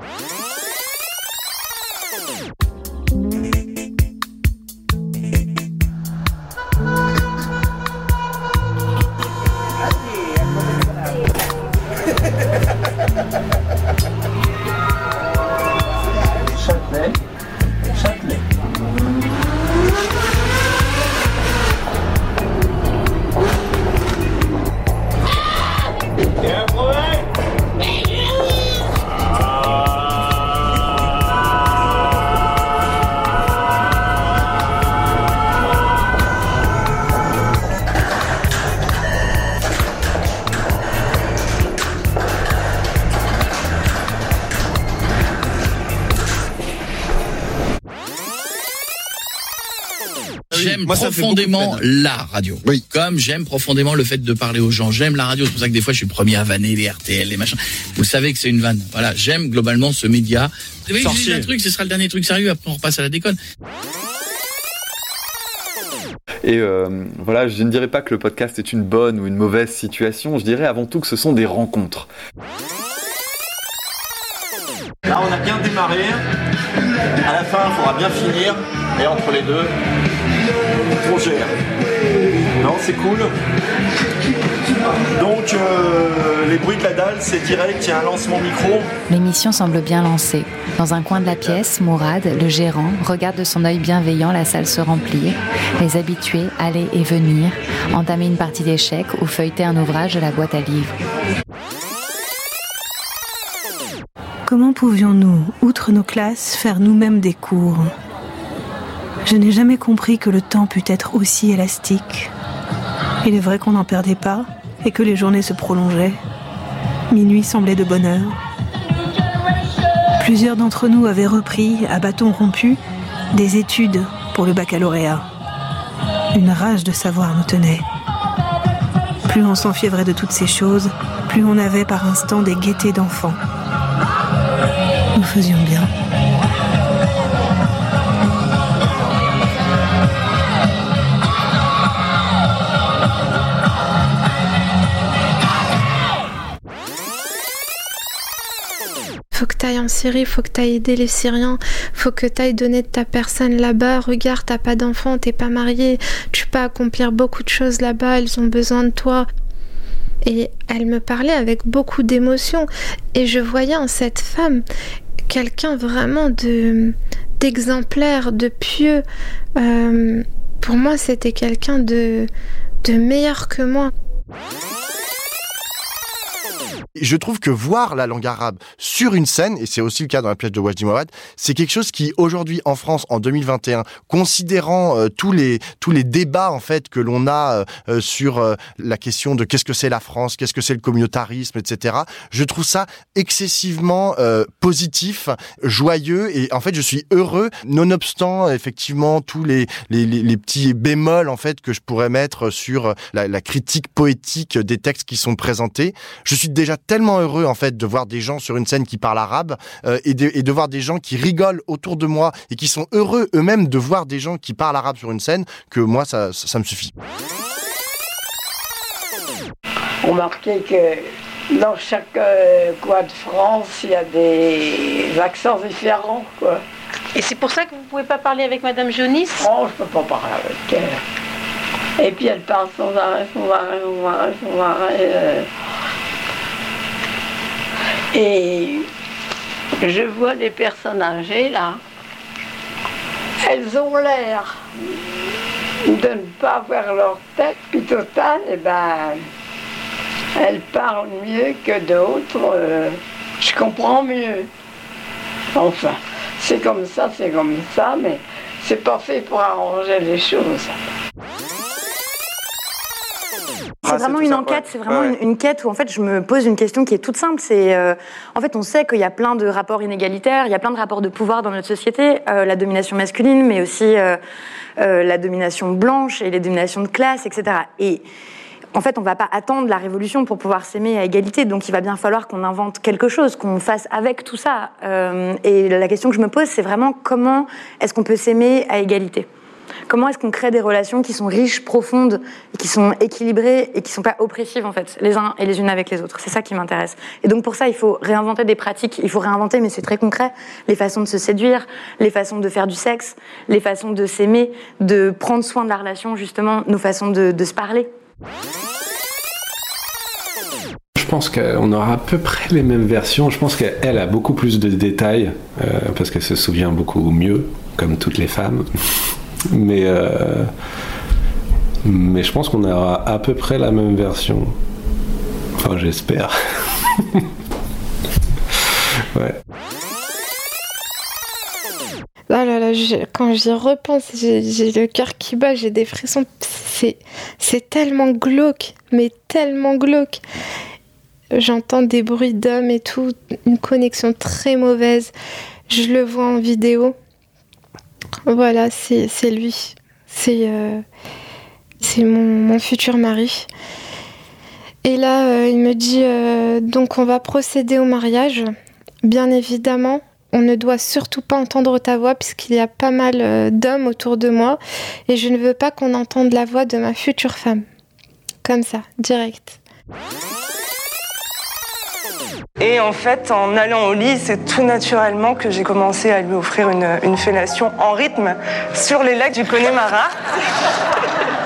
you J'aime profondément la radio. Oui. Comme j'aime profondément le fait de parler aux gens. J'aime la radio. C'est pour ça que des fois, je suis le premier à vanner les RTL, les machins. Vous savez que c'est une vanne. Voilà. J'aime globalement ce média. Oui, je dis un truc, ce sera le dernier truc sérieux. Après, on repasse à la déconne. Et euh, voilà, je ne dirais pas que le podcast est une bonne ou une mauvaise situation, je dirais avant tout que ce sont des rencontres. Là, on a bien démarré. À la fin, il faudra bien finir. Et entre les deux, Non, c'est cool. Donc, euh, les bruits de la dalle, c'est direct. Il y a un lancement micro. L'émission semble bien lancée. Dans un coin de la pièce, Mourad, le gérant, regarde de son œil bienveillant la salle se remplir, les habitués aller et venir, entamer une partie d'échecs ou feuilleter un ouvrage de la boîte à livres. Comment pouvions-nous, outre nos classes, faire nous-mêmes des cours? Je n'ai jamais compris que le temps pût être aussi élastique. Il est vrai qu'on n'en perdait pas et que les journées se prolongeaient. Minuit semblait de bonne heure. Plusieurs d'entre nous avaient repris, à bâton rompu, des études pour le baccalauréat. Une rage de savoir nous tenait. Plus on s'enfiévrait de toutes ces choses, plus on avait par instant des gaietés d'enfants. Nous faisions bien. Faut que t'ailles en Syrie, faut que t'ailles aider les Syriens, faut que t'ailles donner de ta personne là-bas. Regarde, t'as pas d'enfant, t'es pas marié, tu peux accomplir beaucoup de choses là-bas, ils ont besoin de toi. Et elle me parlait avec beaucoup d'émotion. Et je voyais en cette femme quelqu'un vraiment de d'exemplaire, de pieux. Euh, pour moi, c'était quelqu'un de meilleur que moi. Je trouve que voir la langue arabe sur une scène, et c'est aussi le cas dans la pièce de Wajdi c'est quelque chose qui aujourd'hui en France en 2021, considérant euh, tous les tous les débats en fait que l'on a euh, euh, sur euh, la question de qu'est-ce que c'est la France, qu'est-ce que c'est le communautarisme, etc. Je trouve ça excessivement euh, positif, joyeux, et en fait je suis heureux, nonobstant effectivement tous les les, les, les petits bémols en fait que je pourrais mettre sur la, la critique poétique des textes qui sont présentés. Je suis déjà tellement heureux en fait de voir des gens sur une scène qui parlent arabe euh, et, de, et de voir des gens qui rigolent autour de moi et qui sont heureux eux-mêmes de voir des gens qui parlent arabe sur une scène que moi ça, ça, ça me suffit. Remarquez que dans chaque euh, coin de France, il y a des accents différents, quoi. Et c'est pour ça que vous pouvez pas parler avec Madame Jonis Oh, je peux pas parler avec elle. Et puis elle parle sans arrêt, sans arrêt, sans arrêt, sans arrêt. euh. Et je vois des personnes âgées là. Elles ont l'air de ne pas avoir leur tête, puis total, et ben, elles parlent mieux que d'autres. euh, je comprends mieux. Enfin, c'est comme ça, c'est comme ça, mais c'est pas fait pour arranger les choses. C'est vraiment une enquête, c'est vraiment une, une quête où en fait je me pose une question qui est toute simple. C'est euh, en fait on sait qu'il y a plein de rapports inégalitaires, il y a plein de rapports de pouvoir dans notre société, euh, la domination masculine, mais aussi euh, la domination blanche et les dominations de classe, etc. Et en fait, on va pas attendre la révolution pour pouvoir s'aimer à égalité. Donc, il va bien falloir qu'on invente quelque chose, qu'on fasse avec tout ça. Et la question que je me pose, c'est vraiment comment est-ce qu'on peut s'aimer à égalité? Comment est-ce qu'on crée des relations qui sont riches, profondes, qui sont équilibrées et qui sont pas oppressives en fait, les uns et les unes avec les autres? C'est ça qui m'intéresse. Et donc pour ça, il faut réinventer des pratiques. Il faut réinventer, mais c'est très concret, les façons de se séduire, les façons de faire du sexe, les façons de s'aimer, de prendre soin de la relation, justement, nos façons de, de se parler. Je pense qu'on aura à peu près les mêmes versions. Je pense qu'elle a beaucoup plus de détails euh, parce qu'elle se souvient beaucoup mieux, comme toutes les femmes. Mais, euh, mais je pense qu'on aura à peu près la même version. Enfin, j'espère. ouais. Ah là là, quand j'y repense, j'ai le cœur qui bat, j'ai des frissons. C'est tellement glauque, mais tellement glauque. J'entends des bruits d'hommes et tout, une connexion très mauvaise. Je le vois en vidéo. Voilà, c'est lui. C'est euh, mon, futur mari. Et là, euh, il me dit euh, donc on va procéder au mariage. Bien évidemment, on ne doit surtout pas entendre ta voix puisqu'il y a pas mal d'hommes autour de moi et je ne veux pas qu'on entende la voix de ma future femme. Comme ça, direct. Et en fait, en allant au lit, c'est tout naturellement que j'ai commencé à lui offrir une, fellation en rythme sur les lacs du Connemara.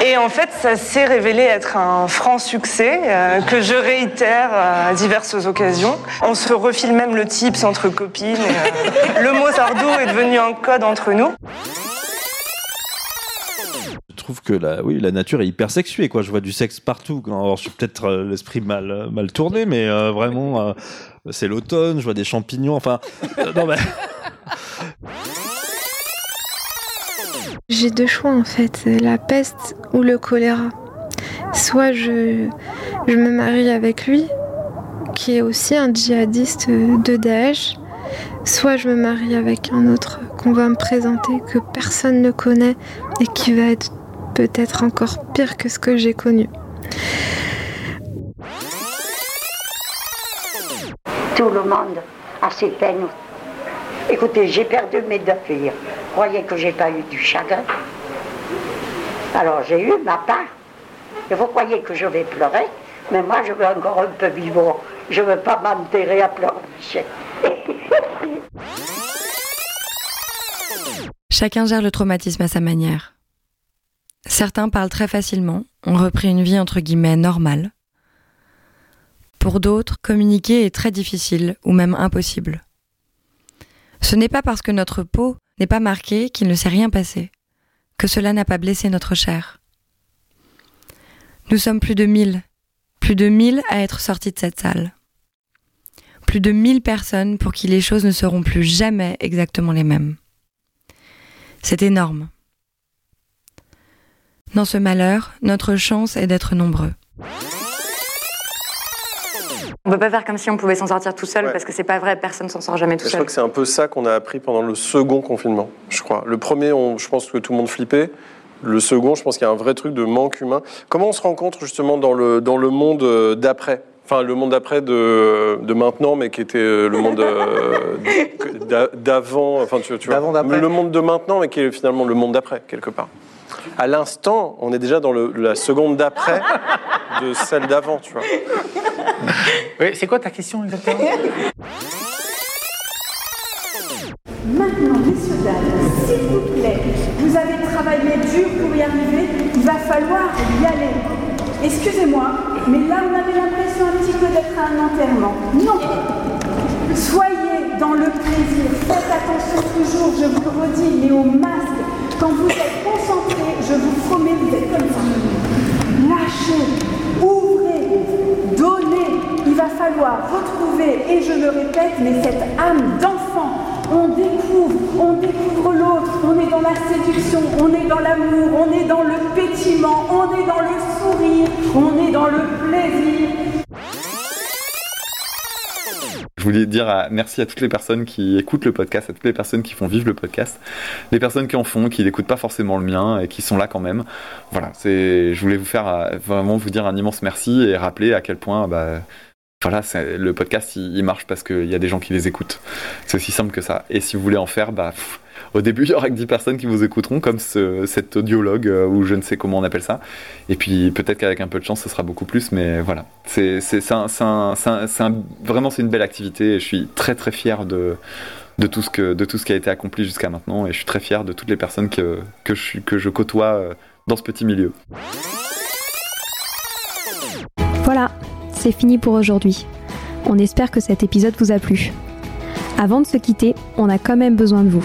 Et en fait, ça s'est révélé être un franc succès euh, que je réitère à diverses occasions. On se refile même le tips entre copines. Euh, le mot sardou est devenu un code entre nous trouve que la, oui, la nature est hyper sexuée. Quoi. Je vois du sexe partout. Alors, je suis peut-être euh, l'esprit mal, mal tourné, mais euh, vraiment, euh, c'est l'automne. Je vois des champignons. Enfin. J'ai deux choix en fait, la peste ou le choléra. Soit je, je me marie avec lui, qui est aussi un djihadiste de Daesh, soit je me marie avec un autre qu'on va me présenter, que personne ne connaît et qui va être peut-être encore pire que ce que j'ai connu. Tout le monde a ses peines. Écoutez, j'ai perdu mes deux filles. Croyez que j'ai pas eu du chagrin? Alors j'ai eu ma part. Et vous croyez que je vais pleurer, mais moi je veux encore un peu vivre. Je ne veux pas m'enterrer à pleurer. Chacun gère le traumatisme à sa manière. Certains parlent très facilement, ont repris une vie entre guillemets normale. Pour d'autres, communiquer est très difficile ou même impossible. Ce n'est pas parce que notre peau n'est pas marquée qu'il ne s'est rien passé, que cela n'a pas blessé notre chair. Nous sommes plus de mille, plus de mille à être sortis de cette salle. Plus de mille personnes pour qui les choses ne seront plus jamais exactement les mêmes. C'est énorme. Dans ce malheur, notre chance est d'être nombreux. On ne peut pas faire comme si on pouvait s'en sortir tout seul parce que c'est pas vrai, personne s'en sort jamais tout seul. Je crois que c'est un peu ça qu'on a appris pendant le second confinement, je crois. Le premier, je pense que tout le monde flippait. Le second, je pense qu'il y a un vrai truc de manque humain. Comment on se rencontre justement dans le, dans le monde euh, d'après? Enfin, le monde d'après de, de maintenant, mais qui était euh, le monde euh, d'avant. Enfin, tu, tu vois, le monde de maintenant, mais qui est finalement le monde d'après, quelque part à l'instant, on est déjà dans la seconde d'après de celle d'avant, tu vois. Oui, c'est quoi ta question exactement? Maintenant, messieurs, dames, s'il vous plaît, vous avez travaillé dur pour y arriver, il va falloir y aller. Excusez-moi, mais là, on avait l'impression un petit peu d'être à un enterrement. Non Soyez dans le plaisir, faites attention toujours, je vous le redis, mais au masque, quand vous êtes je vous promets, vous êtes comme ça. Lâchez, ouvrez, donnez. Il va falloir retrouver, et je le répète, mais cette âme d'enfant. On découvre, on découvre l'autre, on est dans la séduction, on est dans l'amour, on est dans le pétillement, on est dans le sourire, on est dans le plaisir. Je voulais dire merci à toutes les personnes qui écoutent le podcast, à toutes les personnes qui font vivre le podcast, les personnes qui en font, qui n'écoutent pas forcément le mien et qui sont là quand même. Voilà, je voulais vous faire vraiment vous dire un immense merci et rappeler à quel point, bah, le podcast il, marche parce qu'il y a des gens qui les écoutent. C'est aussi simple que ça. Et si vous voulez en faire, bah, au début, il y aura que 10 personnes qui vous écouteront, comme ce, cet audiologue, ou je ne sais comment on appelle ça. Et puis peut-être qu'avec un peu de chance, ce sera beaucoup plus, mais voilà. C'est vraiment c'est une belle activité et je suis très très fier de, tout, ce qui a été accompli jusqu'à maintenant et je suis très fier de toutes les personnes que, je, que je côtoie dans ce petit milieu. Voilà, c'est fini pour aujourd'hui. On espère que cet épisode vous a plu. Avant de se quitter, on a quand même besoin de vous.